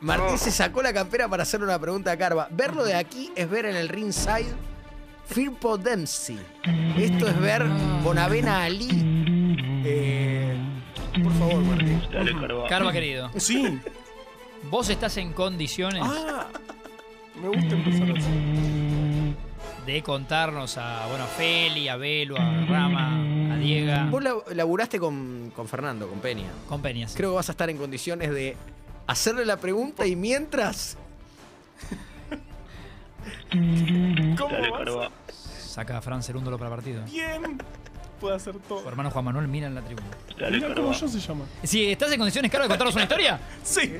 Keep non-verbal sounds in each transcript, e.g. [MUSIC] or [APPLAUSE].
Martín se sacó la campera para hacerle una pregunta a Carva. Verlo de aquí es ver en el ringside Firpo Dempsey. Esto es ver Bonavena Ali. Eh, por favor, Martín. Dale, Carva. Carva, querido, Sí. vos estás en condiciones Ah, me gusta empezar así. de contarnos a, bueno, a Feli, a Belu, a Rama, a Diego, Vos la- laburaste con, con Fernando, con Peña. con Peñas. Creo que vas a estar en condiciones de hacerle la pregunta y mientras. ¿Cómo Dale, vas? Carva. Saca a Fran Cerúndolo para partido. Bien. Puede hacer Su todo. hermano Juan Manuel mira en la tribuna. Dale, Mira cómo yo se llama. Si estás en condiciones, Carva, de contarnos una historia, [LAUGHS] Sí.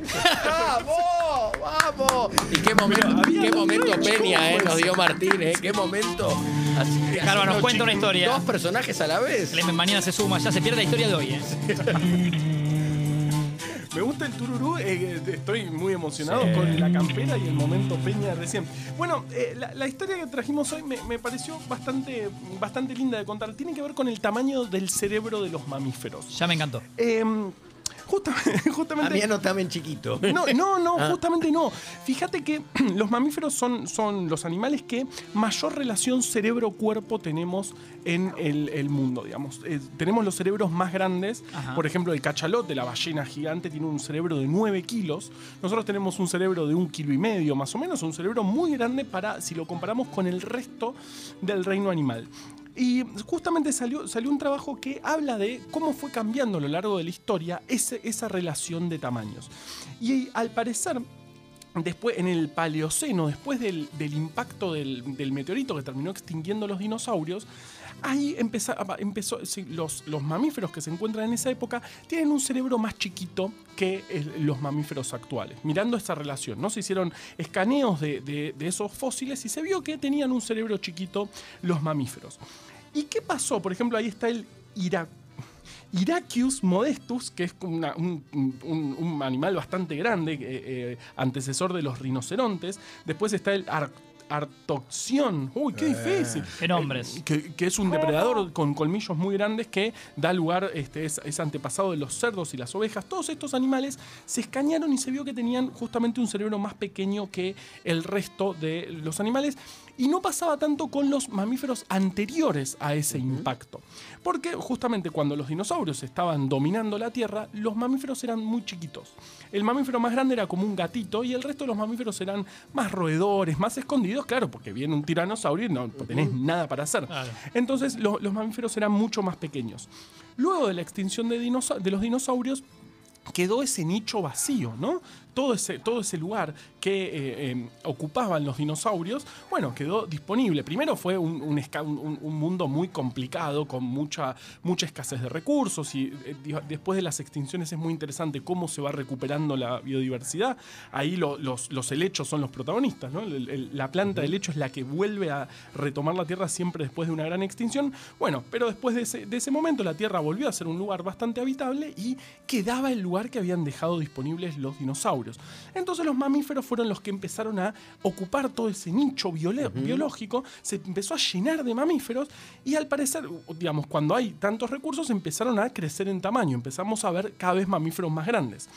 ¡Vamos! ¡Vamos! ¿Y qué momento, qué momento Peña ¿cómo eh, nos dio Martín, eh? ¡Qué momento! Así, Carva nos haciendo cuenta una historia. Dos personajes a la vez. Clemen mañana se suma, ya se pierde la historia de hoy, ¿eh? [LAUGHS] Me gusta el tururú, eh, estoy muy emocionado Sí. con la campera y el momento Peña recién. Bueno, eh, la, la historia que trajimos hoy me, me pareció bastante, bastante linda de contar. Tiene que ver con el tamaño del cerebro de los mamíferos. Ya me encantó. Eh, [LAUGHS] justamente, A mí anotame en chiquito. no, no, no, [LAUGHS] Ah. justamente no. Fíjate que [CLEARS THROAT] los mamíferos son, son los animales que mayor relación cerebro-cuerpo tenemos en el, el mundo, digamos. Eh, tenemos los cerebros más grandes. Ajá. Por ejemplo, el cachalote, la ballena gigante, tiene un cerebro de 9 kilos. Nosotros tenemos un cerebro de un kilo y medio, más o menos. Un cerebro muy grande para, si lo comparamos con el resto del reino animal. Y justamente salió, salió un trabajo que habla de cómo fue cambiando a lo largo de la historia ese- esa relación de tamaños. Y al parecer, después, en el Paleoceno, después del, del impacto del, del meteorito que terminó extinguiendo los dinosaurios, ahí empezó, sí, los, los mamíferos que se encuentran en esa época tienen un cerebro más chiquito que el- los mamíferos actuales. Mirando esa relación, ¿no? Se hicieron escaneos de, de- de esos fósiles y se vio que tenían un cerebro chiquito los mamíferos. ¿Y qué pasó? Por ejemplo, ahí está el Irak. Iracius modestus, que es un, animal bastante grande, eh, eh, antecesor de los rinocerontes. Después está el Ar- Artoxión. Uy, qué difícil. Qué nombres. Eh, que, que es un depredador con colmillos muy grandes que da lugar, este, es, es antepasado de los cerdos y las ovejas. Todos estos animales se escanearon y se vio que tenían justamente un cerebro más pequeño que el resto de los animales. Y no pasaba tanto con los mamíferos anteriores a ese impacto. Porque justamente cuando los dinosaurios estaban dominando la Tierra, los mamíferos eran muy chiquitos. El mamífero más grande era como un gatito y el resto de los mamíferos eran más roedores, más escondidos, claro, porque viene un tiranosaurio y no tenés nada para hacer. Claro. Entonces lo- los mamíferos eran mucho más pequeños. Luego de la extinción de, de los dinosaurios, quedó ese nicho vacío, ¿no? Todo ese, todo ese lugar que eh, eh, ocupaban los dinosaurios, bueno, quedó disponible. Primero fue un, un esca- un- un mundo muy complicado, con mucha, mucha escasez de recursos, y eh, después de las extinciones es muy interesante cómo se va recuperando la biodiversidad. Ahí lo- los, los helechos son los protagonistas, ¿no? El- el- la planta de helecho es la que vuelve a retomar la Tierra siempre después de una gran extinción. Bueno, pero después de ese, de ese momento la Tierra volvió a ser un lugar bastante habitable y quedaba el lugar que habían dejado disponibles los dinosaurios. Entonces los mamíferos fueron los que empezaron a ocupar todo ese nicho biológico, se empezó a llenar de mamíferos y al parecer, digamos, cuando hay tantos recursos empezaron a crecer en tamaño, empezamos a ver cada vez mamíferos más grandes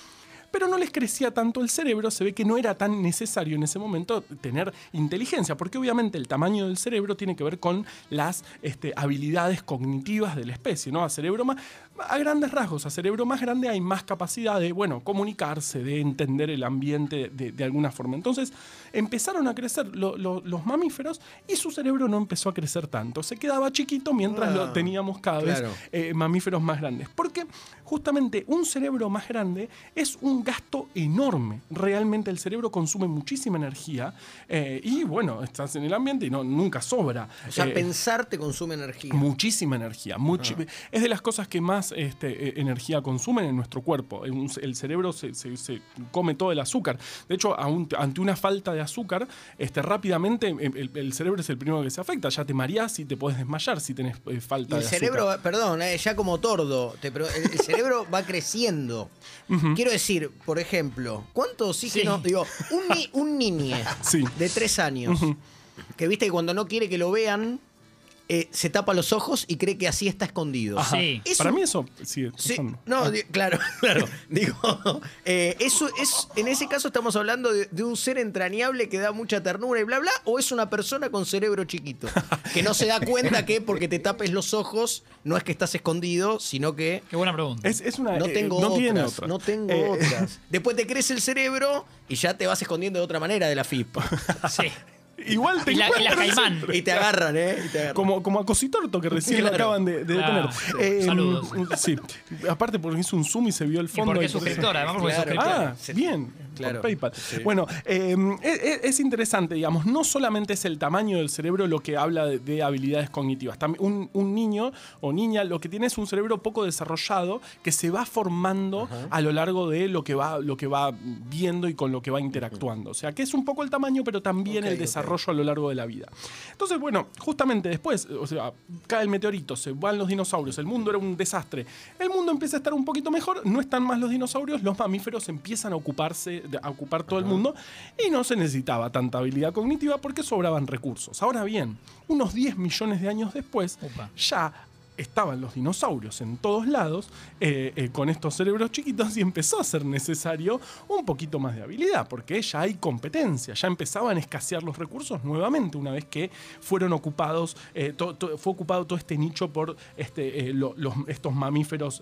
pero no les crecía tanto el cerebro, se ve que no era tan necesario en ese momento tener inteligencia, porque obviamente el tamaño del cerebro tiene que ver con las este, habilidades cognitivas de la especie, ¿no? A cerebro más, a grandes rasgos, a cerebro más grande hay más capacidad de, bueno, comunicarse, de entender el ambiente de, de alguna forma. Entonces empezaron a crecer lo- lo- los mamíferos y su cerebro no empezó a crecer tanto, se quedaba chiquito mientras lo Ah, teníamos cada vez eh, mamíferos más grandes. Porque justamente un cerebro más grande es un gasto enorme. Realmente el cerebro consume muchísima energía eh, y bueno, estás en el ambiente y no, nunca sobra. O sea, Eh, pensar te consume energía. Muchísima energía. muchi- Es de las cosas que más este, eh, energía consumen en nuestro cuerpo. El cerebro se, se- se come todo el azúcar. De hecho, ante una falta de azúcar, este, rápidamente eh, el, el cerebro es el primero que se afecta. Ya te mareás y te puedes desmayar si tenés eh, Y falta el de cerebro, azúcar. perdón, eh, ya como tordo, te el, el cerebro va creciendo. [LAUGHS] Quiero decir, por ejemplo, ¿cuánto oxígeno? Sí. Digo, un, ni- un niñe Sí. de tres años, que viste que cuando no quiere que lo vean, eh, se tapa los ojos y cree que así está escondido. Ajá. Sí. Eso- Para mí eso sigue Sí, no, di- claro, [LAUGHS] claro. Digo, eh, eso es, en ese caso estamos hablando de, de un ser entrañable que da mucha ternura y bla, bla, o es una persona con cerebro chiquito, que no se da cuenta que porque te tapes los ojos no es que estás escondido, sino que Qué buena pregunta. Es, es una, no eh, tengo no otras, otra. no tengo Eh, otras. [LAUGHS] Después te crece el cerebro y ya te vas escondiendo de otra manera de la FIP. Sí. Igual te Y la, y la encuentran caimán. Y te agarran, ¿eh? Y te agarran. Como, como a Cositorto, que recién lo Claro. acaban de, de Claro. detener. Eh, Saludos. Sí. Aparte porque hizo un zoom y se vio el Y fondo. porque y es por eso- suscriptora, además porque es Claro. suscriptora. Ah, bien. Claro. Por PayPal. Sí. Bueno, eh, es, es- es interesante, digamos, no solamente es el tamaño del cerebro lo que habla de, de habilidades cognitivas. También un, un niño o niña lo que tiene es un cerebro poco desarrollado que se va formando a lo largo de lo que va, lo que va viendo y con lo que va interactuando. O sea, que es un poco el tamaño, pero también el ok. Desarrollo a lo largo de la vida. Entonces, bueno, justamente después, o sea, cae el meteorito, se van los dinosaurios, el mundo era un desastre. El mundo empieza a estar un poquito mejor, no están más los dinosaurios, los mamíferos empiezan a ocuparse, a ocupar todo el mundo y no se necesitaba tanta habilidad cognitiva porque sobraban recursos. Ahora bien, unos 10 millones de años después, ya estaban los dinosaurios en todos lados eh, eh, con estos cerebros chiquitos y empezó a ser necesario un poquito más de habilidad porque ya hay competencia, ya empezaban a escasear los recursos nuevamente una vez que fueron ocupados, eh, fue ocupado todo este nicho por este, lo- los- estos mamíferos.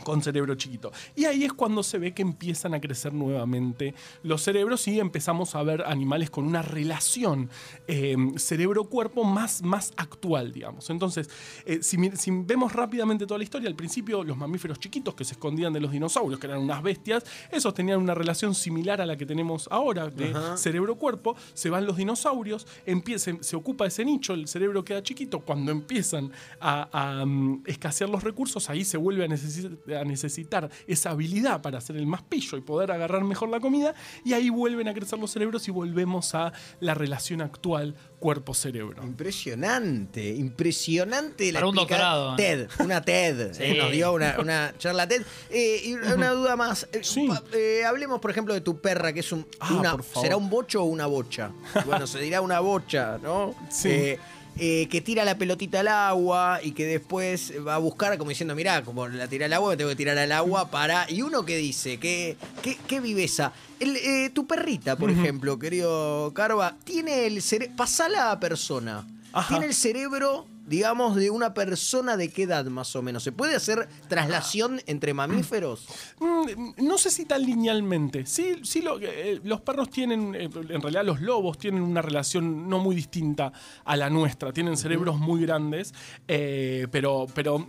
Em, con cerebro chiquito. Y ahí es cuando se ve que empiezan a crecer nuevamente los cerebros y empezamos a ver animales con una relación eh, cerebro-cuerpo más, más actual, digamos. Entonces, eh, si, vemos rápidamente toda la historia, al principio los mamíferos chiquitos que se escondían de los dinosaurios, que eran unas bestias, esos tenían una relación similar a la que tenemos ahora de cerebro-cuerpo, se van los dinosaurios, empiezan, se ocupa ese nicho, el cerebro queda chiquito, cuando empiezan a, a, mm, escasear los recursos, ahí se vuelve a, necesi- a necesitar esa habilidad para hacer el más pillo y poder agarrar mejor la comida, y ahí vuelven a crecer los cerebros y volvemos a la relación actual cuerpo-cerebro. Impresionante, impresionante la Para un explica- doctorado, ¿eh? TED, una TED. [LAUGHS] Sí. eh, Nos dio una, una charla TED. Eh, y una duda más. Eh, Sí. pa- eh, hablemos, por ejemplo, de tu perra, que es un. Ah, una-. ¿Será un bocho o una bocha? [LAUGHS] Bueno, se dirá una bocha, ¿no? Sí. Eh, eh, que tira la pelotita al agua y que después va a buscar como diciendo, mirá, como la tira al agua, me tengo que tirar al agua para... Y uno que dice, ¿qué, qué, qué viveza? El, eh, tu perrita, por ejemplo, querido Carva, tiene el cerebro... Pasala a persona. Ajá. Tiene el cerebro, digamos, de una persona de qué edad más o menos. ¿Se puede hacer traslación entre mamíferos? Mm, No sé si tan linealmente. Sí, sí lo- eh, los perros tienen, eh, en realidad los lobos tienen una relación no muy distinta a la nuestra. Tienen cerebros muy grandes, eh, pero, pero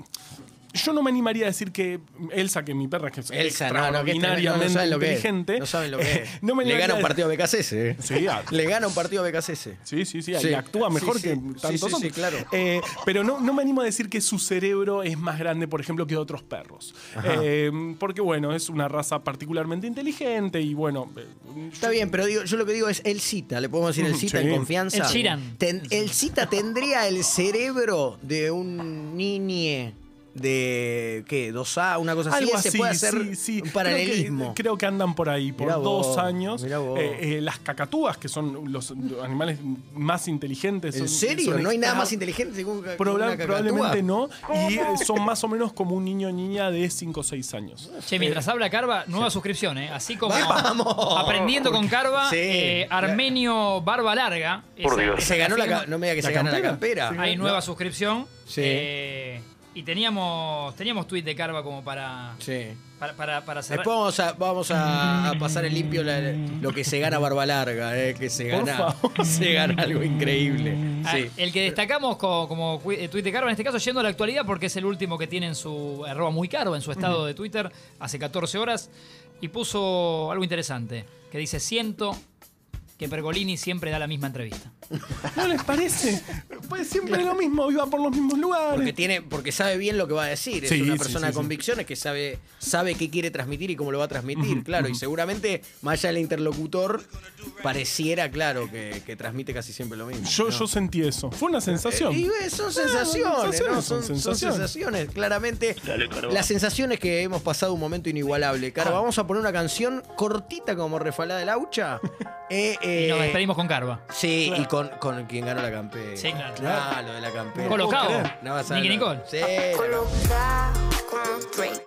yo no me animaría a decir que Elsa, que mi perra, que es Elsa, no, no, que extraordinariamente no saben lo que es. inteligente, No saben lo que es. [LAUGHS] no me Le gana un partido a BKCS. eh. Sí. [LAUGHS] Le gana un partido a BKCS. Sí, sí, sí, Sí. y actúa mejor Sí, que tantos Sí, sí, sí, otros. claro. Eh, pero no, no me animo a decir que su cerebro es más grande, por ejemplo, que otros perros. Eh, porque, bueno, es una raza particularmente inteligente y, bueno... eh, Está bien, pero digo, yo lo que digo es el cita, le podemos decir el [LAUGHS] cita Sí. en confianza. El Sheeran. Ten- el cita tendría el cerebro de un niñe de ¿qué? 2A, una cosa así. Algo Se así, puede hacer sí, sí. un paralelismo. Creo que, creo que andan por ahí, por Mirá dos vos, años. mirá vos. Eh, eh, las cacatúas, que son los animales más inteligentes. ¿En son- serio? son ¿No hay nada más inteligente que cacatúa? probablemente no. Y eh, son más o menos como un niño o niña de 5 o 6 años. Che, mientras habla Carva, nueva suscripción, ¿eh? Así como ¡Vamos! aprendiendo con Carva, Sí. eh, Armenio Barba Larga. Por esa- Dios. esa Se ganó la, no me diga que ¿La se gana la campera? campera. Hay nueva suscripción. Sí. Y teníamos, teníamos tweet de Carva como para, Sí. para, para, para cerrar. Después vamos a, vamos a, pasar en limpio la- lo que se gana Barba Larga, eh, que se gana, se gana algo increíble. Ah, Sí. El que destacamos co- como, cu- eh, tweet de Carva, en este caso yendo a la actualidad, porque es el último que tiene en su arroba muy caro, en su estado de Twitter, hace 14 horas, y puso algo interesante, que dice, siento que Pergolini siempre da la misma entrevista. ¿No les parece? Pues siempre lo mismo, iba por los mismos lugares. Porque tiene, porque sabe bien lo que va a decir. Sí, es una sí, persona sí, de sí. convicciones que sabe, sabe qué quiere transmitir y cómo lo va a transmitir, claro. Y seguramente, más allá del interlocutor, pareciera, claro, que, que transmite casi siempre lo mismo. Yo, ¿no? yo sentí eso. Fue una sensación. Y eh, son sensaciones, sensaciones, ¿no? son Son, son sensaciones. sensaciones, claramente. Las sensaciones que hemos pasado un momento inigualable. Caro, Ah. vamos a poner una canción cortita como refalada de laucha. [LAUGHS] Eh, Y nos eh, despedimos con Carva. Sí, Claro. y con, con quien ganó la campera. Sí, claro. Ah, lo de la campera. Colocado. No vas a Nicky ver. Nicole. Sí. la- Colocado como Drake.